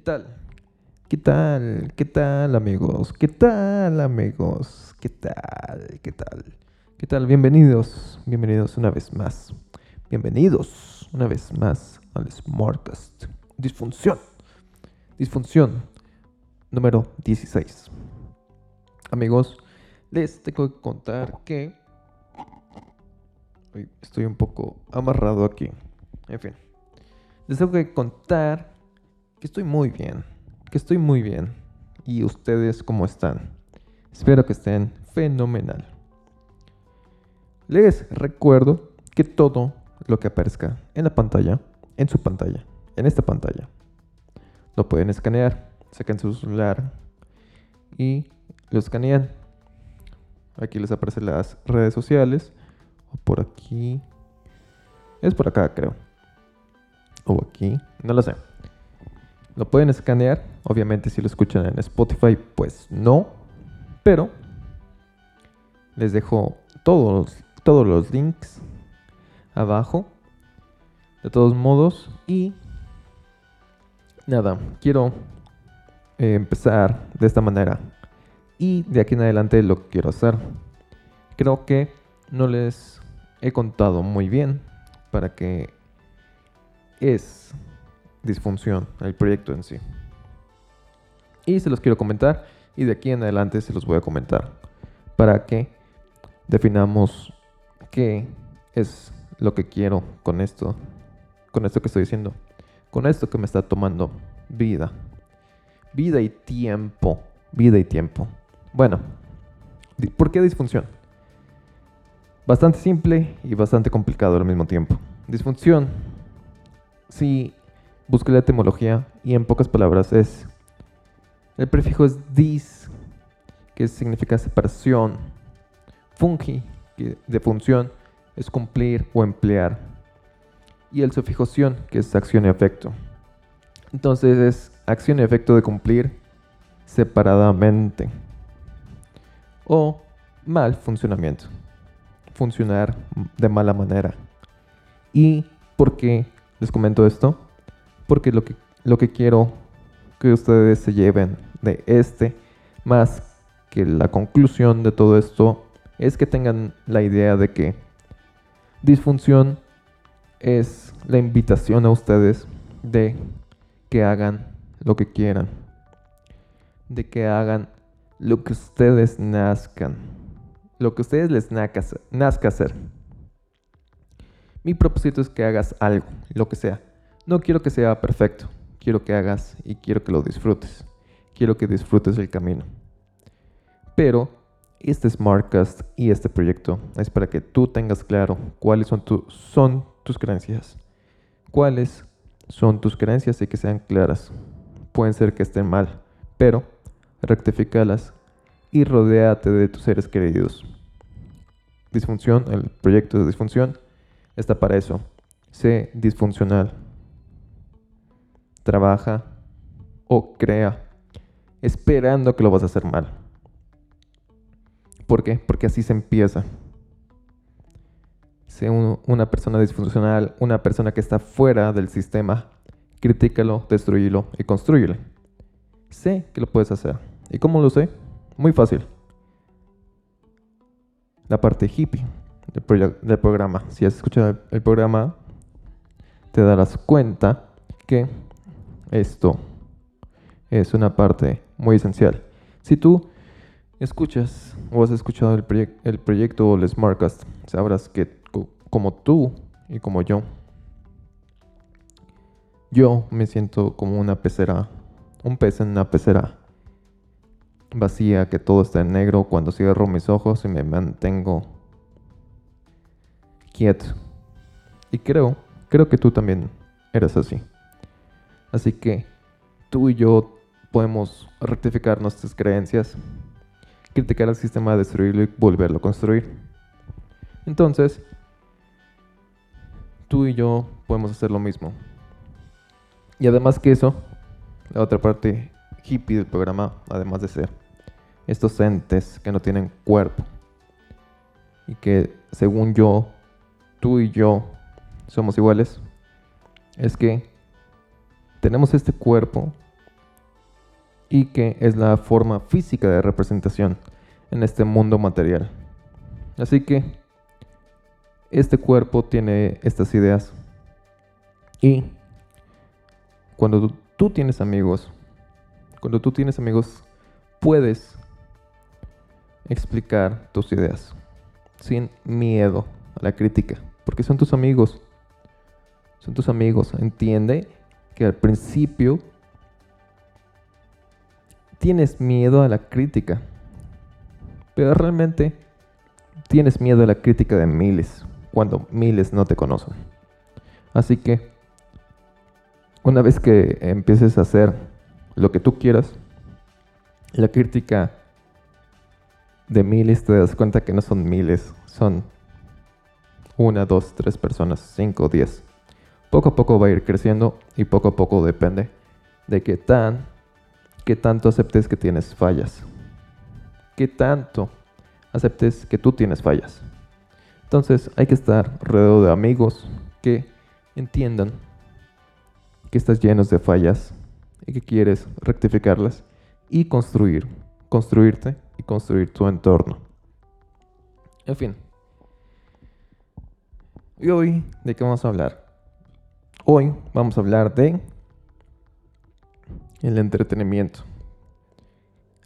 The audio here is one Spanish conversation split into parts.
¿Qué tal? ¿Qué tal? ¿Qué tal amigos? ¿Qué tal amigos? ¿Qué tal? ¿Qué tal? ¿Qué tal? Bienvenidos, bienvenidos una vez más. Bienvenidos una vez más al Smartcast. Disfunción. Disfunción número 16. Amigos, les tengo que contar que estoy un poco amarrado aquí. En fin. Les tengo que contar que estoy muy bien. Que estoy muy bien. ¿Y ustedes cómo están? Espero que estén fenomenal. Les recuerdo que todo lo que aparezca en la pantalla, en su pantalla, en esta pantalla, lo pueden escanear. Sacan su celular y lo escanean. Aquí les aparecen las redes sociales o por aquí. Es por acá, creo. O aquí. No lo sé. Lo pueden escanear. Obviamente si lo escuchan en Spotify, pues no. Pero les dejo todos, todos los links abajo. De todos modos. Y nada, quiero eh, empezar de esta manera. Y de aquí en adelante lo quiero hacer. Creo que no les he contado muy bien para que es disfunción el proyecto en sí. Y se los quiero comentar y de aquí en adelante se los voy a comentar para que definamos qué es lo que quiero con esto, con esto que estoy diciendo, con esto que me está tomando vida. Vida y tiempo, vida y tiempo. Bueno, ¿por qué disfunción? Bastante simple y bastante complicado al mismo tiempo. Disfunción, si busqué la etimología y en pocas palabras es... El prefijo es dis, que significa separación. Fungi, que de función es cumplir o emplear. Y el sufijo que es acción y efecto. Entonces es acción y efecto de cumplir separadamente. O mal funcionamiento funcionar de mala manera. ¿Y por qué les comento esto? Porque lo que, lo que quiero que ustedes se lleven de este, más que la conclusión de todo esto, es que tengan la idea de que disfunción es la invitación a ustedes de que hagan lo que quieran, de que hagan lo que ustedes nazcan lo que ustedes les nazca hacer. Mi propósito es que hagas algo, lo que sea. No quiero que sea perfecto, quiero que hagas y quiero que lo disfrutes. Quiero que disfrutes el camino. Pero este Smartcast y este proyecto es para que tú tengas claro cuáles son, tus creencias. Cuáles son tus creencias y que sean claras. Pueden ser que estén mal, pero rectificalas y rodéate de tus seres queridos. Disfunción, el proyecto de disfunción está para eso. Sé disfuncional. Trabaja o crea esperando que lo vas a hacer mal. ¿Por qué? Porque así se empieza. Sé una persona disfuncional, una persona que está fuera del sistema. Critícalo, destruyelo y construyelo. Sé que lo puedes hacer. ¿Y cómo lo sé? Muy fácil. La parte hippie del, programa. Si has escuchado el, programa, te darás cuenta que esto es una parte muy esencial. Si tú escuchas o has escuchado el, el proyecto o el Smartcast, sabrás que como tú y como yo, yo me siento como una pecera, un pez en una pecera vacía, que todo está en negro cuando cierro mis ojos y me mantengo quieto. Y creo, creo que tú también eres así. Así que tú y yo podemos rectificar nuestras creencias, criticar al sistema, destruirlo y volverlo a construir. Entonces, tú y yo podemos hacer lo mismo. Y además que eso, la otra parte hippie del programa, además de ser estos entes que no tienen cuerpo y que según yo, tú y yo somos iguales, es que tenemos este cuerpo y que es la forma física de representación en este mundo material. Así que este cuerpo tiene estas ideas y cuando tú tienes amigos, cuando tú tienes amigos, puedes explicar tus ideas sin miedo a la crítica, porque son tus amigos. Son tus amigos. Entiende que al principio tienes miedo a la crítica, pero realmente tienes miedo a la crítica de miles, cuando miles no te conocen. Así que, una vez que empieces a hacer lo que tú quieras, la crítica de miles te das cuenta que no son miles, son una, dos, tres personas, cinco, diez. Poco a poco va a ir creciendo y poco a poco depende de qué tan, tanto aceptes que tienes fallas. Qué tanto aceptes que tú tienes fallas. Entonces hay que estar rodeado de amigos que entiendan que estás llenos de fallas y que quieres rectificarlas y construir, construirte y construir tu entorno. En fin. ¿Y hoy de qué vamos a hablar? Hoy vamos a hablar de el entretenimiento.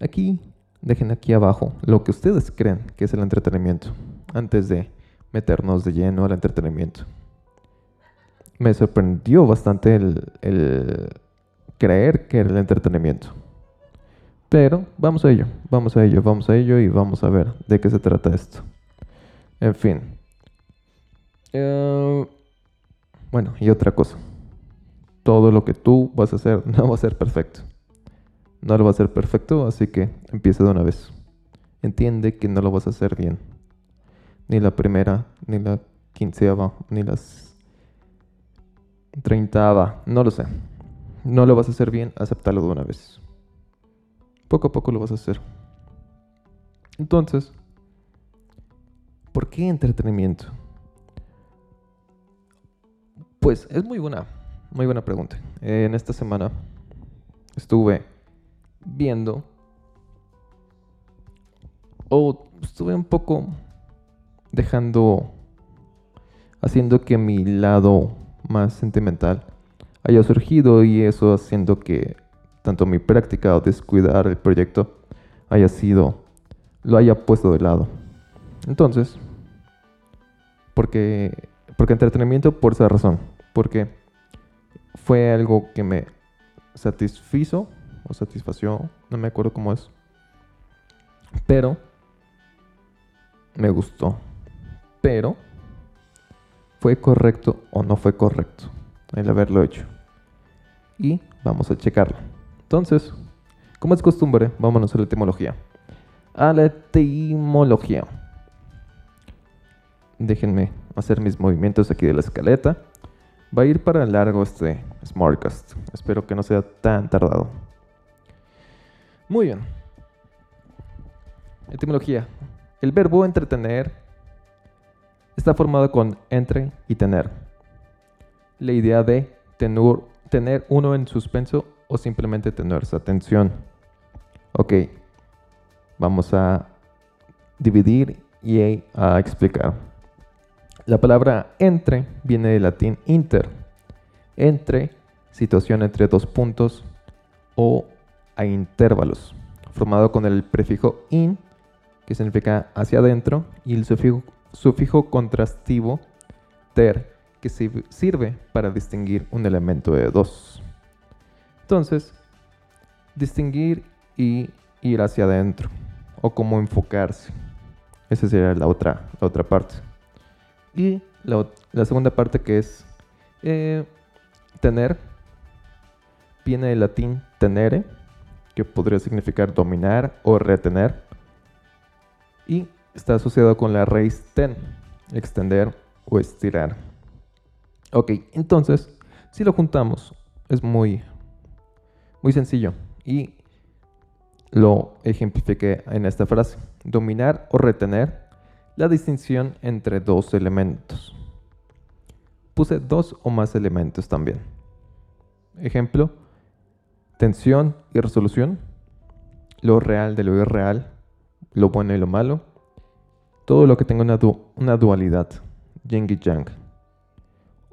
Aquí, dejen aquí abajo lo que ustedes creen que es el entretenimiento antes de meternos de lleno al entretenimiento. Me sorprendió bastante el, el creer que era el entretenimiento. Pero vamos a ello, vamos a ello, vamos a ello y vamos a ver de qué se trata esto. En fin. Eh, bueno, y otra cosa. Todo lo que tú vas a hacer no va a ser perfecto. No lo va a ser perfecto, así que empieza de una vez. Entiende que no lo vas a hacer bien. Ni la primera, ni la quinceava, ni las treintava. No lo sé. No lo vas a hacer bien, aceptalo de una vez. Poco a poco lo vas a hacer. Entonces, ¿por qué entretenimiento? Pues es muy buena, muy buena pregunta. en esta semana estuve viendo o estuve un poco dejando, haciendo que mi lado más sentimental haya surgido y eso haciendo que tanto mi práctica o descuidar el proyecto haya sido, lo haya puesto de lado. Entonces, porque, porque entretenimiento por esa razón, porque fue algo que me satisfizo o satisfació, no me acuerdo cómo es, pero me gustó, pero fue correcto o no fue correcto el haberlo hecho. Y vamos a checarlo. Entonces, como es costumbre, vámonos a la etimología. A la etimología. Déjenme hacer mis movimientos aquí de la escaleta. Va a ir para largo este Smartcast. Espero que no sea tan tardado. Muy bien. Etimología. El verbo entretener está formado con entre y tener. La idea de tener, uno en suspenso o simplemente tener su atención. Ok, vamos a dividir y a explicar. La palabra entre viene del latín inter, entre, situación entre dos puntos o a intervalos, formado con el prefijo in, que significa hacia adentro, y el sufijo, sufijo contrastivo ter, que sirve para distinguir un elemento de dos. Entonces, distinguir y ir hacia adentro o cómo enfocarse. Esa sería la otra, la otra parte. Y la, segunda parte que es eh, tener, viene del latín tenere, que podría significar dominar o retener. Y está asociado con la raíz ten, extender o estirar. Ok, entonces, si lo juntamos, es muy, muy sencillo y lo ejemplifiqué en esta frase. Dominar o retener la distinción entre dos elementos. Puse dos o más elementos también. Ejemplo, tensión y resolución, lo real de lo irreal, lo bueno y lo malo, todo lo que tenga una, dualidad, yin y yang,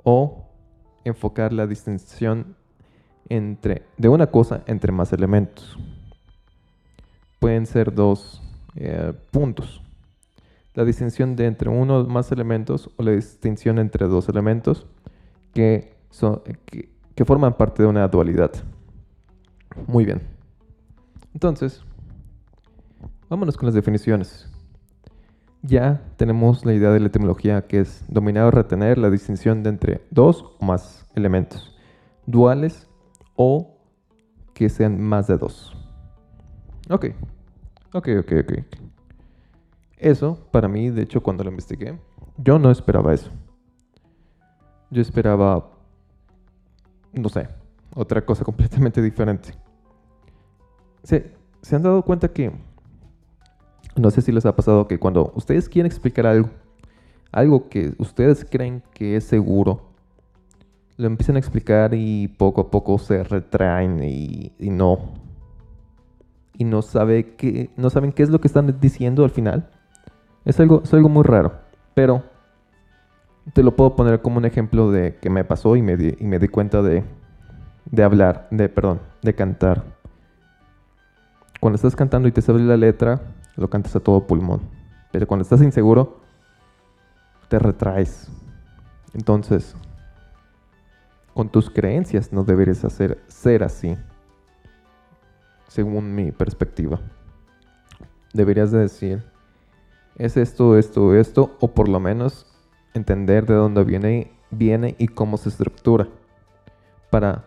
o enfocar la distinción entre, de una cosa entre más elementos. Pueden ser dos eh, puntos. La distinción de entre uno o más elementos o la distinción entre dos elementos que, son, que forman parte de una dualidad. Muy bien. Entonces, vámonos con las definiciones. Ya tenemos la idea de la etimología que es dominar o retener la distinción de entre dos o más elementos, duales o que sean más de dos. Ok, ok, ok, ok. Eso, para mí, de hecho, cuando lo investigué, yo no esperaba eso. Yo esperaba, no sé, otra cosa completamente diferente. ¿Se, ¿Se han dado cuenta que no sé si les ha pasado que cuando ustedes quieren explicar algo, algo que ustedes creen que es seguro, lo empiezan a explicar y poco a poco se retraen y, no. Y no, sabe qué, no saben qué es lo que están diciendo al final. Es algo, es algo muy raro. Pero te lo puedo poner como un ejemplo de que me pasó y me di, y me di cuenta de, de hablar, de, perdón, de cantar. Cuando estás cantando y te sabes la letra, lo cantas a todo pulmón. Pero cuando estás inseguro, te retraes. Entonces, con tus creencias no deberías hacer, ser así, según mi perspectiva. Deberías de decir, es esto, esto, esto, o por lo menos entender de dónde viene, viene y cómo se estructura, para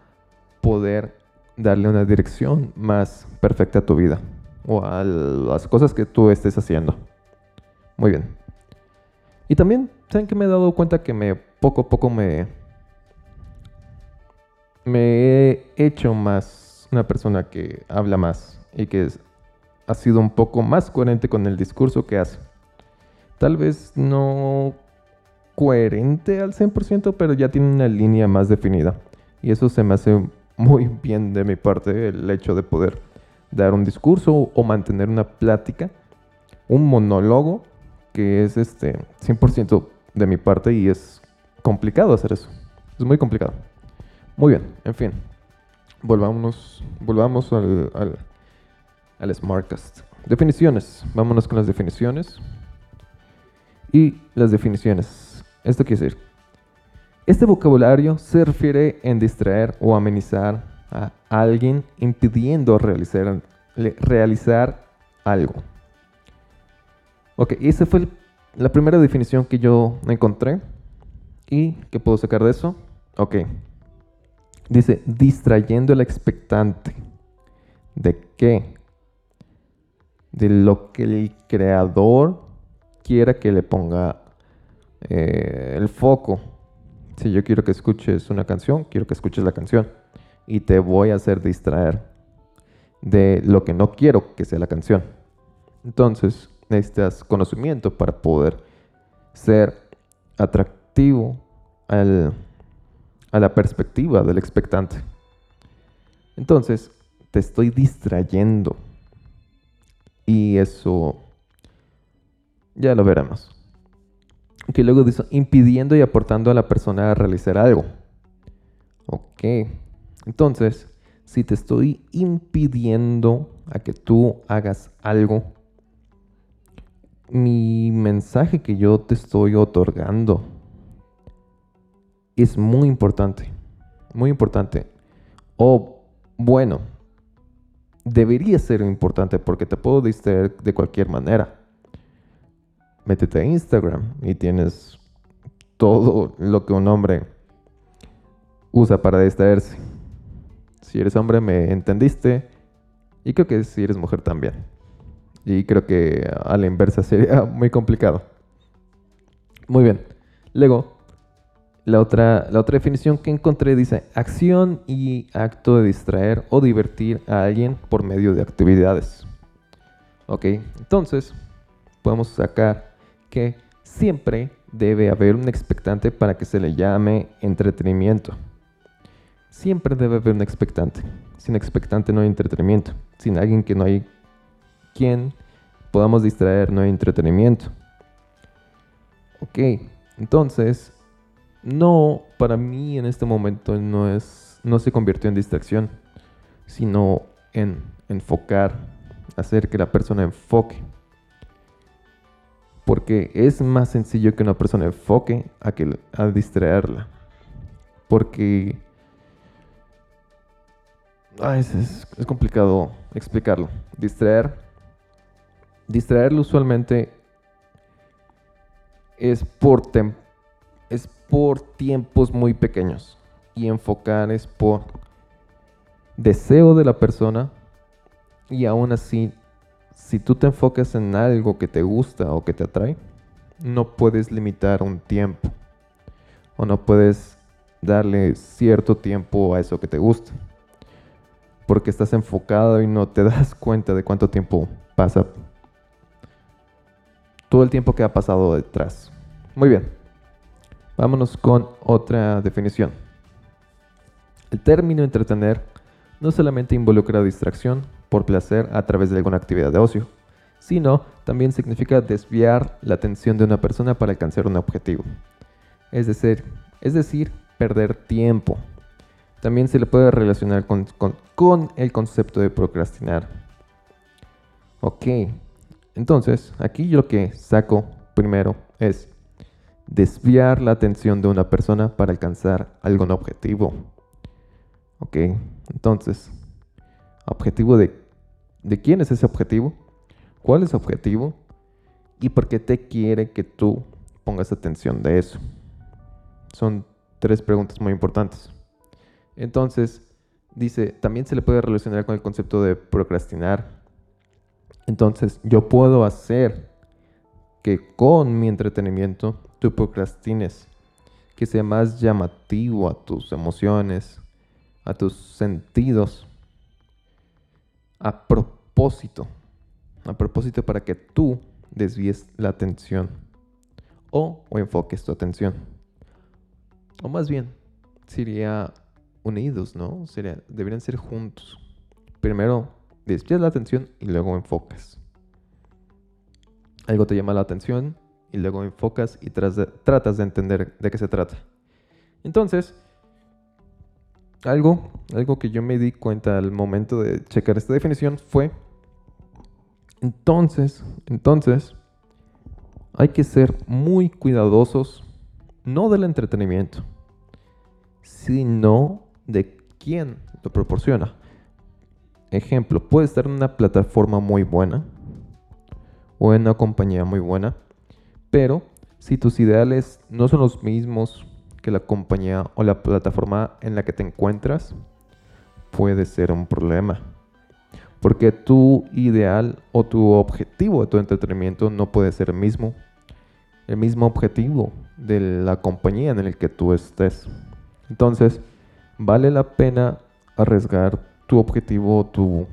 poder darle una dirección más perfecta a tu vida o a las cosas que tú estés haciendo. Muy bien. Y también, ¿saben que me he dado cuenta que me poco a poco me me he hecho más una persona que habla más y que ha sido un poco más coherente con el discurso que hace. Tal vez no coherente al 100%, pero ya tiene una línea más definida. Y eso se me hace muy bien de mi parte, el hecho de poder dar un discurso o mantener una plática, un monólogo, que es este 100% de mi parte y es complicado hacer eso. Es muy complicado. Muy bien, en fin. Volvámonos, volvamos al, al, al Smartcast. Definiciones. Vámonos con las definiciones. Y las definiciones. Esto quiere decir, este vocabulario se refiere en distraer o amenizar a alguien impidiendo realizar, realizar algo. Ok, esa fue la primera definición que yo encontré. ¿Y qué puedo sacar de eso? Ok. Dice, distrayendo el expectante. ¿De qué? De lo que el creador quiera que le ponga eh, el foco. Si yo quiero que escuches una canción, quiero que escuches la canción y te voy a hacer distraer de lo que no quiero que sea la canción. Entonces, necesitas conocimiento para poder ser atractivo al, a la perspectiva del expectante. Entonces, te estoy distrayendo. Y eso ya lo veremos. Que luego dice, impidiendo y aportando a la persona a realizar algo. Ok. Entonces, si te estoy impidiendo a que tú hagas algo, mi mensaje que yo te estoy otorgando es muy importante, muy importante. O bueno, debería ser importante porque te puedo distraer de cualquier manera. Métete a Instagram y tienes todo lo que un hombre usa para distraerse. Si eres hombre, me entendiste. Y creo que si eres mujer también. Y creo que a la inversa sería muy complicado. Muy bien. Luego, la otra, la otra definición que encontré dice acción y acto de distraer o divertir a alguien por medio de actividades. Ok, entonces podemos sacar siempre debe haber un expectante para que se le llame entretenimiento. siempre debe haber un expectante. Sin expectante no hay entretenimiento. Sin alguien que no hay quien podamos distraer, no hay entretenimiento. Ok, entonces, no, para mí en este momento no es, no se convirtió en distracción, sino en enfocar, hacer que la persona enfoque. Porque es más sencillo que una persona enfoque a, que, a distraerla. Porque es, es, complicado explicarlo. Distraer. Distraerlo usualmente es por, es por tiempos muy pequeños. Y enfocar es por deseo de la persona. Y aún así, si tú te enfocas en algo que te gusta o que te atrae, no puedes limitar un tiempo. O no puedes darle cierto tiempo a eso que te gusta porque estás enfocado y no te das cuenta de cuánto tiempo pasa. Todo el tiempo que ha pasado detrás. Muy bien. Vámonos con otra definición. El término entretener no solamente involucra distracción por placer a través de alguna actividad de ocio, sino también significa desviar la atención de una persona para alcanzar un objetivo. Es decir, es decir, perder tiempo, también se le puede relacionar con, el concepto de procrastinar. Ok, entonces aquí yo lo que saco primero es desviar la atención de una persona para alcanzar algún objetivo. Ok, entonces, ¿objetivo de, de quién es ese objetivo? ¿Cuál es su objetivo? ¿Y por qué te quiere que tú pongas atención de eso? Son tres preguntas muy importantes. Entonces, dice, también se le puede relacionar con el concepto de procrastinar. Entonces, yo puedo hacer que con mi entretenimiento tú procrastines, que sea más llamativo a tus emociones, a tus sentidos, a propósito, a propósito para que tú desvíes la atención o, o enfoques tu atención. O más bien, sería unidos, ¿no? Sería, deberían ser juntos. Primero despiertas la atención y luego enfocas. Algo te llama la atención y luego enfocas y tratas de entender de qué se trata. Entonces, algo, algo que yo me di cuenta al momento de checar esta definición fue, entonces, entonces, hay que ser muy cuidadosos, no del entretenimiento, sino de quién lo proporciona. Ejemplo, puede estar en una plataforma muy buena o en una compañía muy buena, pero si tus ideales no son los mismos que la compañía o la plataforma en la que te encuentras, puede ser un problema. Porque tu ideal o tu objetivo de tu entretenimiento no puede ser el mismo, el mismo objetivo de la compañía en el que tú estés. Entonces, vale la pena arriesgar tu objetivo, tu...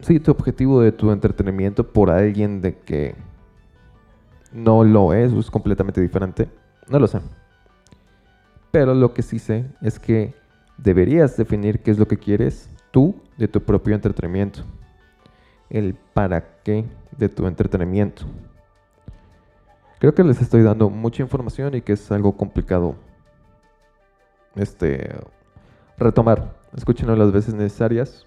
Sí, tu objetivo de tu entretenimiento por alguien de que no lo es es completamente diferente. No lo sé. Pero lo que sí sé es que deberías definir qué es lo que quieres tú de tu propio entretenimiento. El para qué de tu entretenimiento. Creo que les estoy dando mucha información y que es algo complicado este, retomar. Escúchenlo las veces necesarias.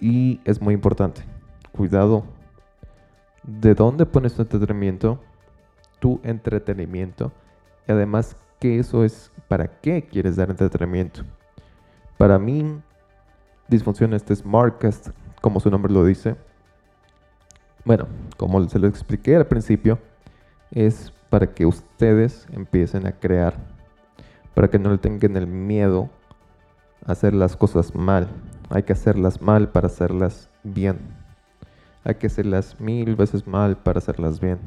Y es muy importante. Cuidado. ¿De dónde pones tu entretenimiento? Tu entretenimiento. Y además, ¿qué eso es? ¿Para qué quieres dar entretenimiento? Para mí, disfunciona este Smartcast, como su nombre lo dice. Bueno, como se lo expliqué al principio, es para que ustedes empiecen a crear para que no le tengan el miedo a hacer las cosas mal. Hay que hacerlas mal para hacerlas bien. Hay que hacerlas mil veces mal para hacerlas bien.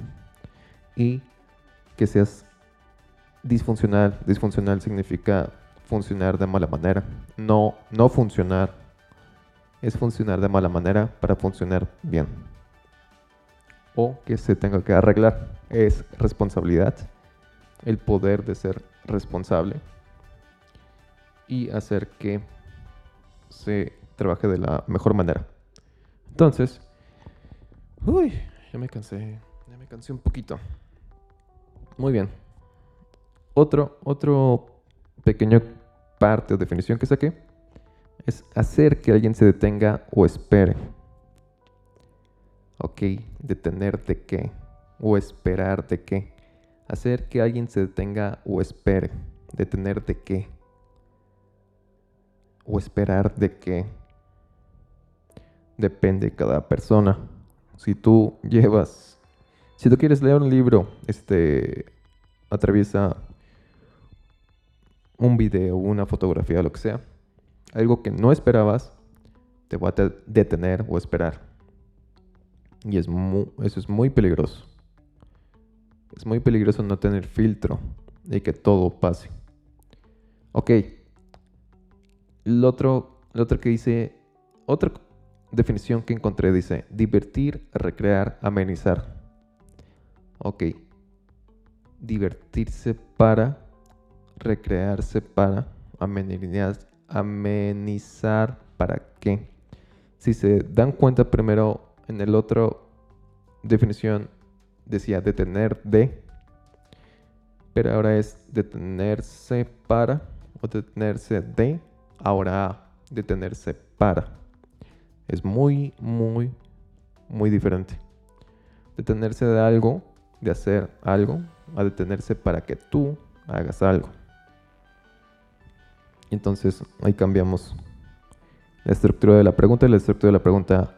Y que seas disfuncional. Disfuncional significa funcionar de mala manera. No, no funcionar. Es funcionar de mala manera para funcionar bien. O que se tenga que arreglar. Es responsabilidad. El poder de ser responsable y hacer que se trabaje de la mejor manera. Entonces, uy, ya me cansé, ya me cansé un poquito. Muy bien. Otro, otro pequeño parte o definición que saqué es hacer que alguien se detenga o espere. Ok, detener de qué o esperar de qué. Hacer que alguien se detenga o espere. Detener de qué. O esperar de qué. Depende de cada persona. Si tú llevas, si tú quieres leer un libro, este, atraviesa un video, una fotografía, lo que sea, algo que no esperabas, te va a detener o esperar. Y es eso es muy peligroso. Es muy peligroso no tener filtro y que todo pase. Ok. Lo otro, otro que dice, otra definición que encontré dice, divertir, recrear, amenizar. Ok. Divertirse para, recrearse para, amenizar, para qué. Si se dan cuenta primero en el otro definición decía detener de, pero ahora es detenerse para o detenerse de, ahora detenerse para. Es muy, muy, muy diferente. Detenerse de algo, de hacer algo, a detenerse para que tú hagas algo. Entonces ahí cambiamos la estructura de la pregunta y la estructura de la pregunta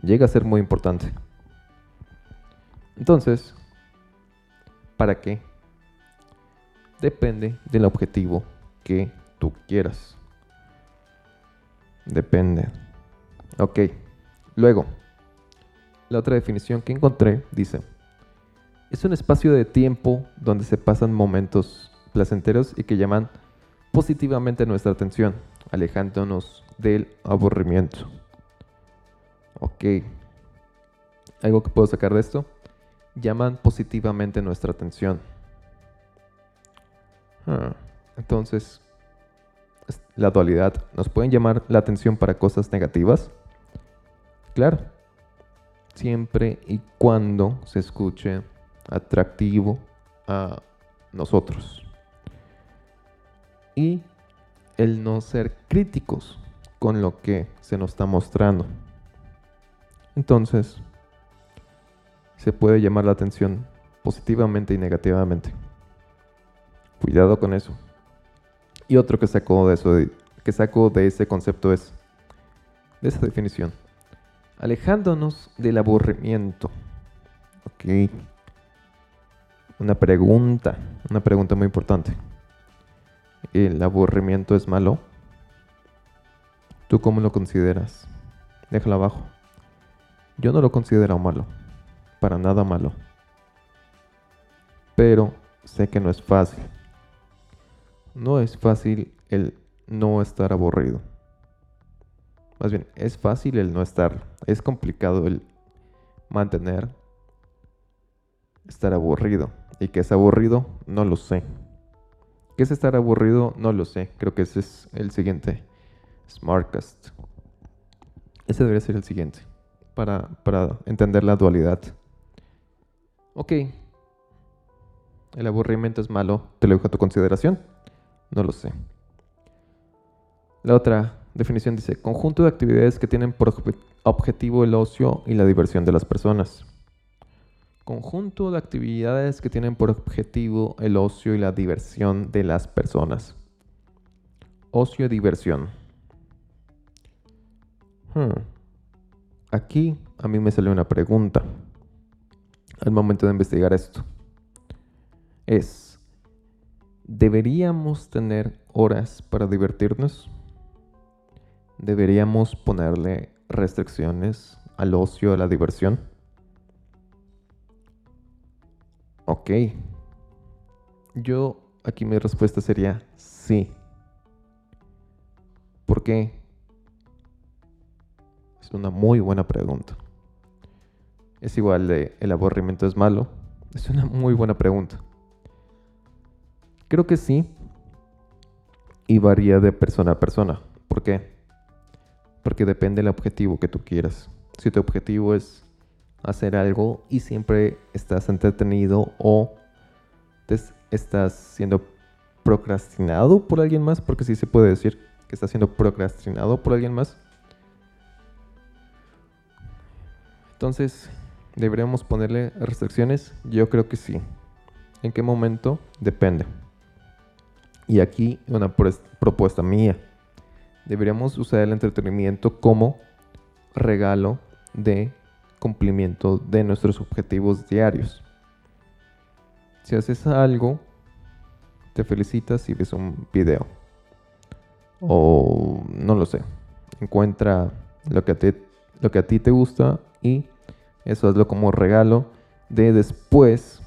llega a ser muy importante. Entonces, ¿para qué? Depende del objetivo que tú quieras. Depende. Ok. Luego, la otra definición que encontré dice, es un espacio de tiempo donde se pasan momentos placenteros y que llaman positivamente nuestra atención, alejándonos del aburrimiento. Ok. ¿Algo que puedo sacar de esto? Llaman positivamente nuestra atención. Ah, entonces, la dualidad, ¿nos pueden llamar la atención para cosas negativas? Claro, siempre y cuando se escuche atractivo a nosotros. Y el no ser críticos con lo que se nos está mostrando. Entonces, se puede llamar la atención positivamente y negativamente. Cuidado con eso. Y otro que saco de eso, que saco de ese concepto es, de esa definición, alejándonos del aburrimiento. Ok. Una pregunta, una pregunta muy importante. ¿El aburrimiento es malo? ¿Tú cómo lo consideras? Déjalo abajo. Yo no lo considero malo, para nada malo. Pero sé que no es fácil. No es fácil el no estar aburrido. Más bien, es fácil el no estar. Es complicado el mantener estar aburrido. Y que es aburrido, no lo sé. ¿Qué es estar aburrido? No lo sé. Creo que ese es el siguiente Smartcast. Ese debería ser el siguiente para, entender la dualidad. Ok, el aburrimiento es malo, te lo dejo a tu consideración. No lo sé. La otra definición dice, conjunto de actividades que tienen por objetivo el ocio y la diversión de las personas. Conjunto de actividades que tienen por objetivo el ocio y la diversión de las personas. Ocio y diversión. Hmm. Aquí a mí me salió una pregunta al momento de investigar esto. Es, ¿deberíamos tener horas para divertirnos? ¿Deberíamos ponerle restricciones al ocio, a la diversión? Ok. Yo, aquí mi respuesta sería sí. ¿Por qué? una muy buena pregunta. Es igual de el aburrimiento es malo. Es una muy buena pregunta. Creo que sí. Y varía de persona a persona. ¿Por qué? Porque depende del objetivo que tú quieras. Si tu objetivo es hacer algo y siempre estás entretenido o estás siendo procrastinado por alguien más, porque sí se puede decir que estás siendo procrastinado por alguien más. Entonces, ¿deberíamos ponerle restricciones? Yo creo que sí. ¿En qué momento? Depende. Y aquí una propuesta mía. Deberíamos usar el entretenimiento como regalo de cumplimiento de nuestros objetivos diarios. Si haces algo, te felicitas y ves un video. O no lo sé. Encuentra lo que a ti, lo que a ti te gusta y eso hazlo como regalo de después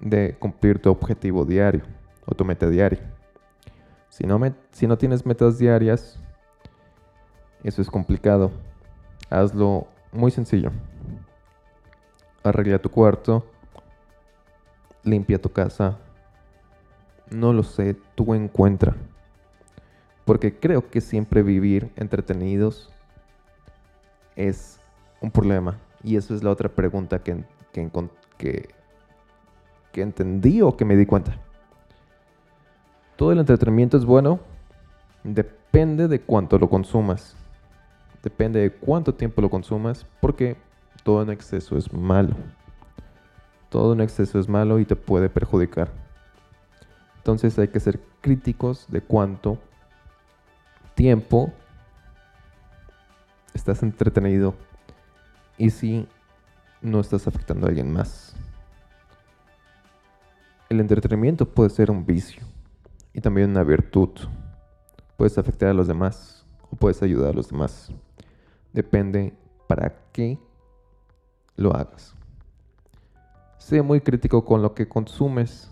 de cumplir tu objetivo diario o tu meta diaria. Si no, si no tienes metas diarias, eso es complicado. Hazlo muy sencillo. Arregla tu cuarto. Limpia tu casa. No lo sé, tú encuentra. Porque creo que siempre vivir entretenidos es un problema. Y eso es la otra pregunta que, que, que, que entendí o que me di cuenta. Todo el entretenimiento es bueno, depende de cuánto lo consumas. Depende de cuánto tiempo lo consumas, porque todo en exceso es malo. Todo en exceso es malo y te puede perjudicar. Entonces hay que ser críticos de cuánto tiempo estás entretenido y si no estás afectando a alguien más. El entretenimiento puede ser un vicio y también una virtud. Puedes afectar a los demás o puedes ayudar a los demás. Depende para qué lo hagas. Sé muy crítico con lo que consumes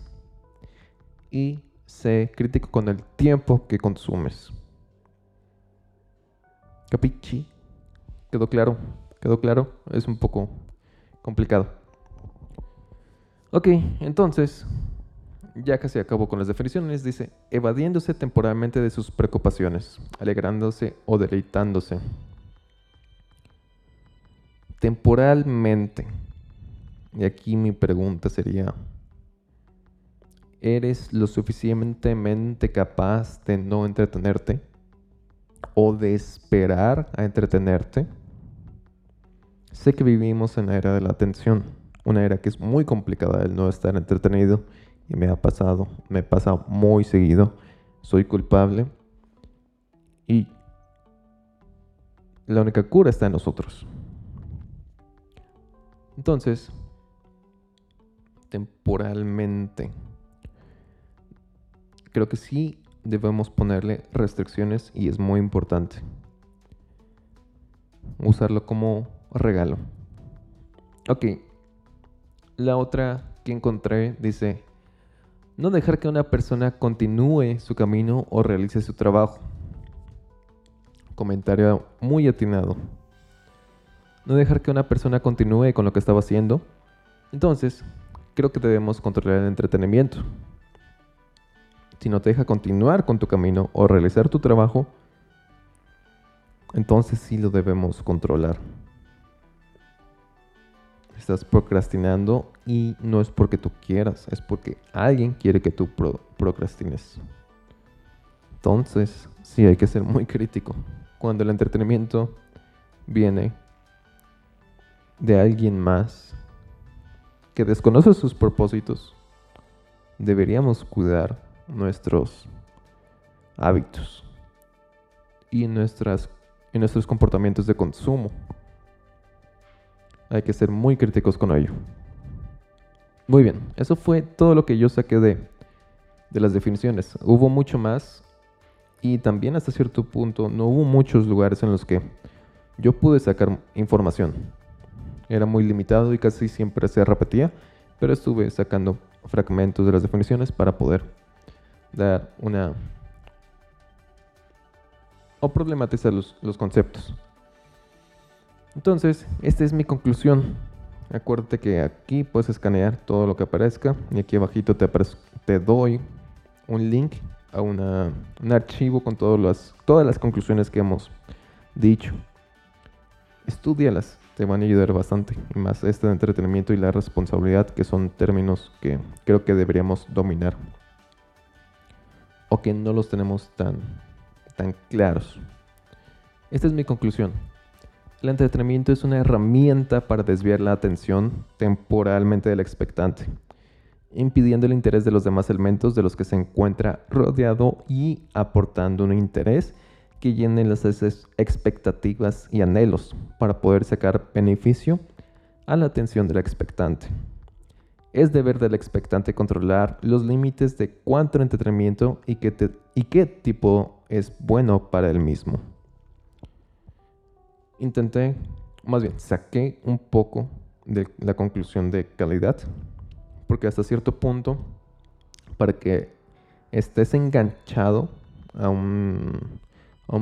y sé crítico con el tiempo que consumes. Capichi. ¿Quedó claro? ¿Quedó claro? Es un poco complicado. Ok, entonces, ya casi acabo con las definiciones. Dice, evadiéndose temporalmente de sus preocupaciones, alegrándose o deleitándose temporalmente. Y aquí mi pregunta sería, ¿eres lo suficientemente capaz de no entretenerte? ¿O de esperar a entretenerte? Sé que vivimos en la era de la atención, una era que es muy complicada el no estar entretenido y me ha pasado, me pasa muy seguido, soy culpable y la única cura está en nosotros. Entonces, temporalmente, creo que sí debemos ponerle restricciones y es muy importante. Usarlo como regalo. Ok, la otra que encontré dice, no dejar que una persona continúe su camino o realice su trabajo. Comentario muy atinado no dejar que una persona continúe con lo que estaba haciendo. Entonces, creo que debemos controlar el entretenimiento. Si no te deja continuar con tu camino o realizar tu trabajo, entonces sí lo debemos controlar. Estás procrastinando y no es porque tú quieras, es porque alguien quiere que tú procrastines. Entonces, sí hay que ser muy crítico. Cuando el entretenimiento viene de alguien más que desconoce sus propósitos, deberíamos cuidar nuestros hábitos y, nuestras, y nuestros comportamientos de consumo. Hay que ser muy críticos con ello. Muy bien, eso fue todo lo que yo saqué de, de las definiciones. Hubo mucho más y también hasta cierto punto no hubo muchos lugares en los que yo pude sacar información era muy limitado y casi siempre se repetía, pero estuve sacando fragmentos de las definiciones para poder dar una... o problematizar los, los conceptos. Entonces, esta es mi conclusión. Acuérdate que aquí puedes escanear todo lo que aparezca y aquí abajito te, te doy un link a una, un archivo con todas las, todas las conclusiones que hemos dicho. Estudialas, te van a ayudar bastante. Y más este entretenimiento y la responsabilidad, que son términos que creo que deberíamos dominar. O que no los tenemos tan, tan claros. Esta es mi conclusión. El entretenimiento es una herramienta para desviar la atención temporalmente del expectante, impidiendo el interés de los demás elementos de los que se encuentra rodeado y aportando un interés que llene las expectativas y anhelos para poder sacar beneficio a la atención del expectante. Es deber del expectante controlar los límites de cuánto entretenimiento y qué, tipo es bueno para él mismo intenté, más bien, saqué un poco de la conclusión de calidad, porque hasta cierto punto, para que estés enganchado a un,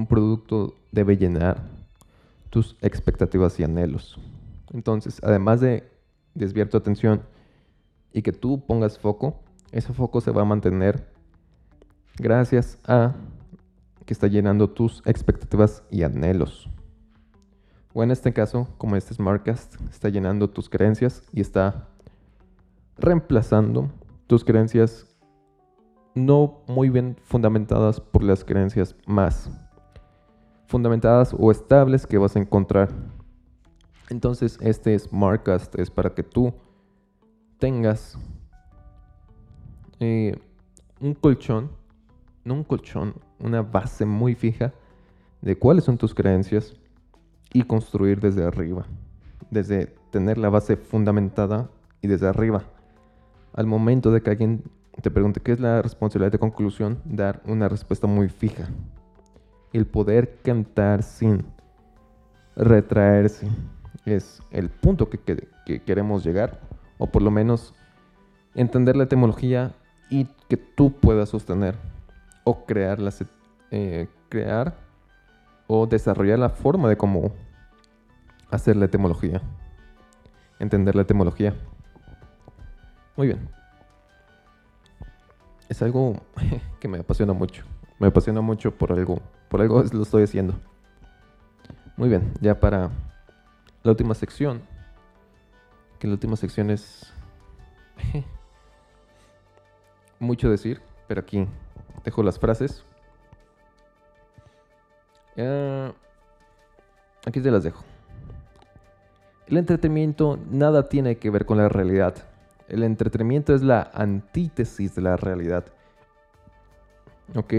producto, debe llenar tus expectativas y anhelos. Entonces, además de desviar tu atención y que tú pongas foco, ese foco se va a mantener gracias a que está llenando tus expectativas y anhelos. O en este caso, como este Smartcast, está llenando tus creencias y está reemplazando tus creencias no muy bien fundamentadas por las creencias más fundamentadas o estables que vas a encontrar. Entonces, este Smartcast es para que tú tengas eh, un colchón, no un colchón, una base muy fija de cuáles son tus creencias y construir desde arriba, desde tener la base fundamentada y desde arriba. Al momento de que alguien te pregunte qué es la responsabilidad de conclusión, dar una respuesta muy fija. El poder cantar sin retraerse es el punto que, queremos llegar, o por lo menos entender la etimología y que tú puedas sostener o crear, eh, crear o desarrollar la forma de cómo hacer la etimología, entender la etimología. Muy bien. Es algo que me apasiona mucho. Me apasiona mucho por algo, por algo lo estoy haciendo. Muy bien, ya para la última sección, que la última sección es mucho decir, pero aquí dejo las frases. Aquí te las dejo. El entretenimiento nada tiene que ver con la realidad. El entretenimiento es la antítesis de la realidad. Ok.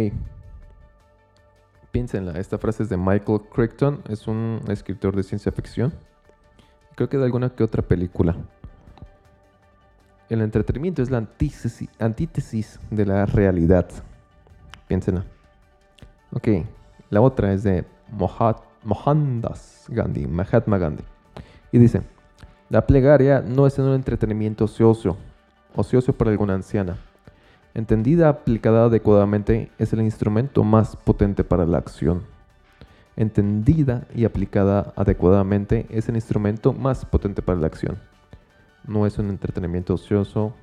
Piénsenla, esta frase es de Michael Crichton, es un escritor de ciencia ficción. Creo que de alguna que otra película. El entretenimiento es la antítesis, antítesis de la realidad. Piénsenla. Ok, la otra es de Mohandas Gandhi, Mahatma Gandhi. Y dice, la plegaria no es un entretenimiento ocioso, ocioso para alguna anciana. Entendida, aplicada adecuadamente, es el instrumento más potente para la acción. Entendida y aplicada adecuadamente es el instrumento más potente para la acción. No es un entretenimiento ocioso.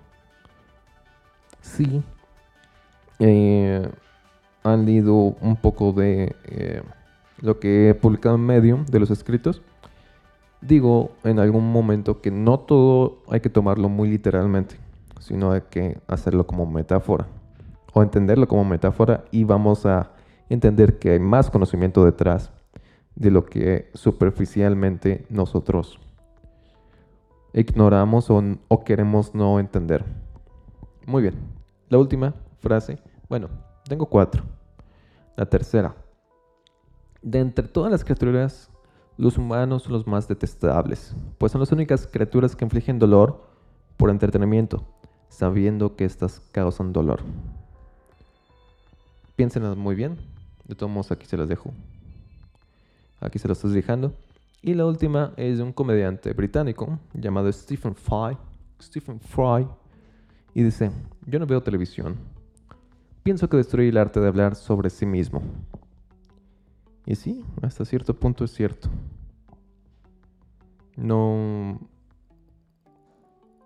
Sí, eh, han leído un poco de eh, lo que he publicado en medio de los escritos digo en algún momento que no todo hay que tomarlo muy literalmente, sino hay que hacerlo como metáfora o entenderlo como metáfora y vamos a entender que hay más conocimiento detrás de lo que superficialmente nosotros ignoramos o, o queremos no entender. Muy bien, la última frase, bueno, tengo cuatro. La tercera, de entre todas las criaturas los humanos son los más detestables, pues son las únicas criaturas que infligen dolor por entretenimiento, sabiendo que éstas causan dolor. Piénsenlas muy bien. De todos modos, aquí se las dejo. Aquí se las estoy dejando. Y la última es de un comediante británico llamado Stephen Fry. Stephen Fry. Y dice, yo no veo televisión. Pienso que destruye el arte de hablar sobre sí mismo. Y sí, hasta cierto punto es cierto. No.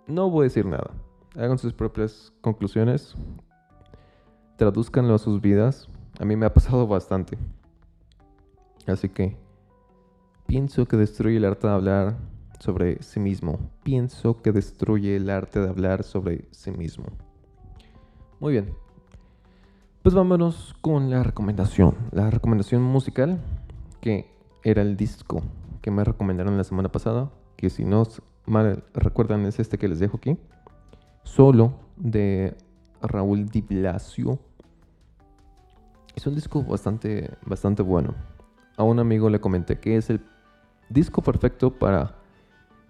No voy a decir nada. Hagan sus propias conclusiones. traduzcanlo a sus vidas. A mí me ha pasado bastante. Así que pienso que destruye el arte de hablar sobre sí mismo. Pienso que destruye el arte de hablar sobre sí mismo. Muy bien. Pues vámonos con la recomendación. La recomendación musical que era el disco que me recomendaron la semana pasada. Que si no mal recuerdan es este que les dejo aquí. Solo de Raúl Di Blasio. Es un disco bastante, bastante bueno. A un amigo le comenté que es el disco perfecto para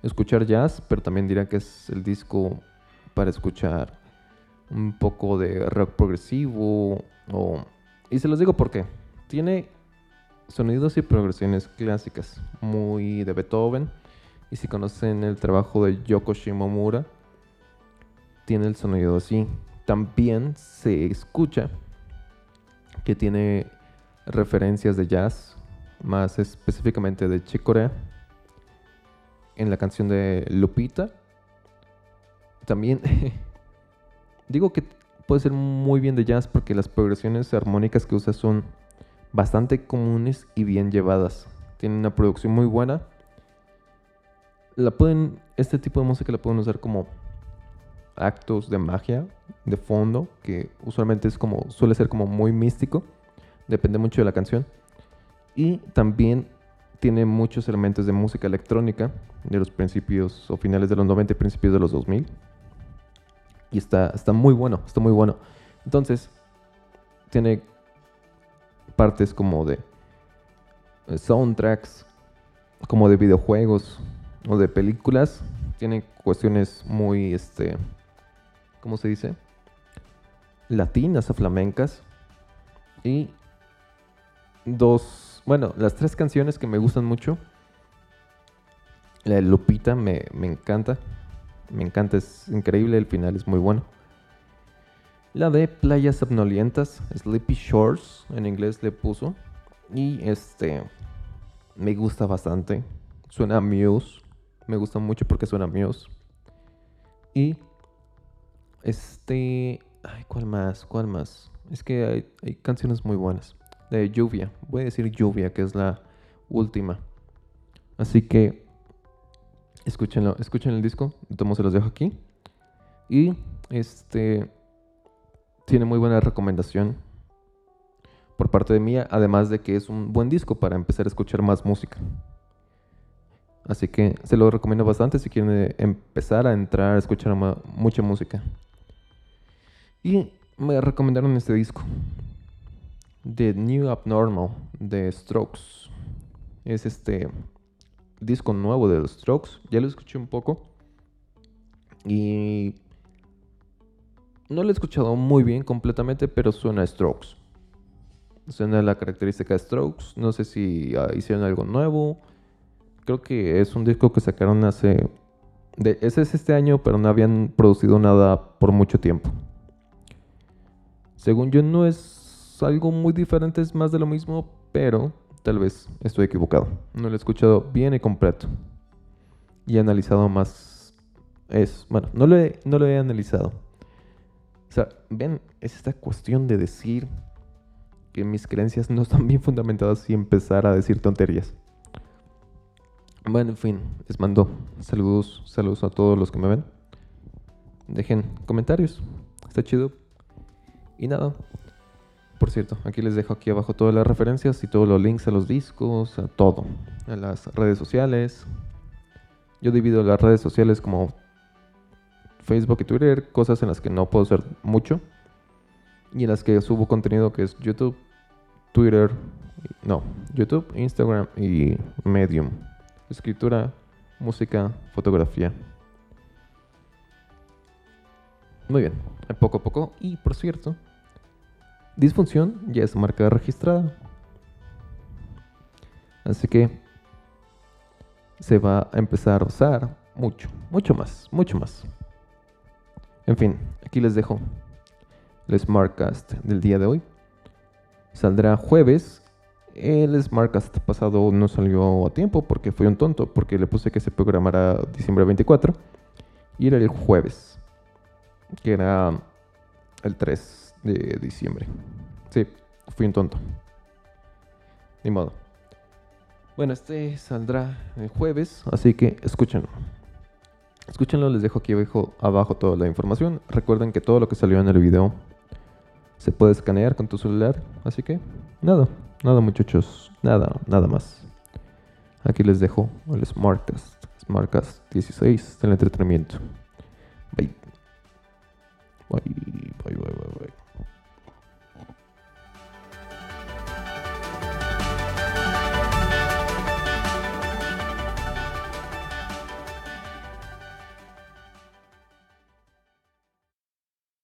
escuchar jazz, pero también dirá que es el disco para escuchar un poco de rock progresivo. O... Y se los digo porque tiene sonidos y progresiones clásicas, muy de Beethoven. Y si conocen el trabajo de Yoko Shimomura, tiene el sonido así. También se escucha que tiene referencias de jazz, más específicamente de Chick Corea, en la canción de Lupita. También digo que puede ser muy bien de jazz porque las progresiones armónicas que usa son bastante comunes y bien llevadas. Tiene una producción muy buena. La pueden, este tipo de música la pueden usar como actos de magia de fondo, que usualmente es como, suele ser como muy místico, depende mucho de la canción. Y también tiene muchos elementos de música electrónica de los principios o finales de los 90 y principios de los 2000. Y está, está muy bueno, está muy bueno. Entonces, tiene partes como de eh, soundtracks, como de videojuegos o de películas. Tiene cuestiones muy, este, ¿cómo se dice? Latinas o flamencas. Y dos, bueno, las tres canciones que me gustan mucho. La de Lupita me, me encanta. Me encanta, es increíble, el final es muy bueno. La de Playas Somnolientas, Sleepy Shores, en inglés le puso. Y este, me gusta bastante. Suena a Muse. Me gusta mucho porque suena a Muse. Y este. Ay, ¿cuál más? ¿Cuál más? Es que hay, canciones muy buenas. De Lluvia. Voy a decir Lluvia, que es la última. Así que. Escúchenlo, escuchen el disco. Tomo se los dejo aquí. Y este. Tiene muy buena recomendación por parte de mía, además de que es un buen disco para empezar a escuchar más música. Así que se lo recomiendo bastante si quieren empezar a entrar a escuchar mucha música. Y me recomendaron este disco. The New Abnormal de Strokes. Es este disco nuevo de los Strokes. Ya lo escuché un poco. Y no lo he escuchado muy bien completamente, pero suena a Strokes. Suena la característica de Strokes. No sé si ah, hicieron algo nuevo. Creo que es un disco que sacaron hace... De, ese es este año, pero no habían producido nada por mucho tiempo. Según yo no es algo muy diferente, es más de lo mismo, pero tal vez estoy equivocado. No lo he escuchado bien y completo. Y he analizado más... Es, bueno, no lo he, no lo he analizado. O sea, ven, es esta cuestión de decir que mis creencias no están bien fundamentadas y empezar a decir tonterías. Bueno, en fin, les mando saludos, saludos a todos los que me ven. Dejen comentarios. Está chido y nada. Por cierto, aquí les dejo aquí abajo todas las referencias y todos los links a los discos, a todo, a las redes sociales. Yo divido las redes sociales como Facebook y Twitter, cosas en las que no puedo hacer mucho y en las que subo contenido que es YouTube, Twitter, no, YouTube, Instagram y Medium. Escritura, música, fotografía. Muy bien, poco a poco. Y por cierto, disfunción ya es marca registrada. Así que se va a empezar a usar mucho, mucho más, mucho más. En fin, aquí les dejo el Smartcast del día de hoy. Saldrá jueves. El Smartcast pasado no salió a tiempo porque fue un tonto, porque le puse que se programara diciembre 24 y era el jueves que era el 3 de diciembre. Sí, fui un tonto. Ni modo. Bueno, este saldrá el jueves, así que escúchenlo. Escúchenlo, les dejo aquí abajo, abajo toda la información. Recuerden que todo lo que salió en el video se puede escanear con tu celular, así que nada, nada muchachos, nada, nada más. Aquí les dejo el Smartcast, Smartcast 16 del entretenimiento. Bye. Bye, bye, bye.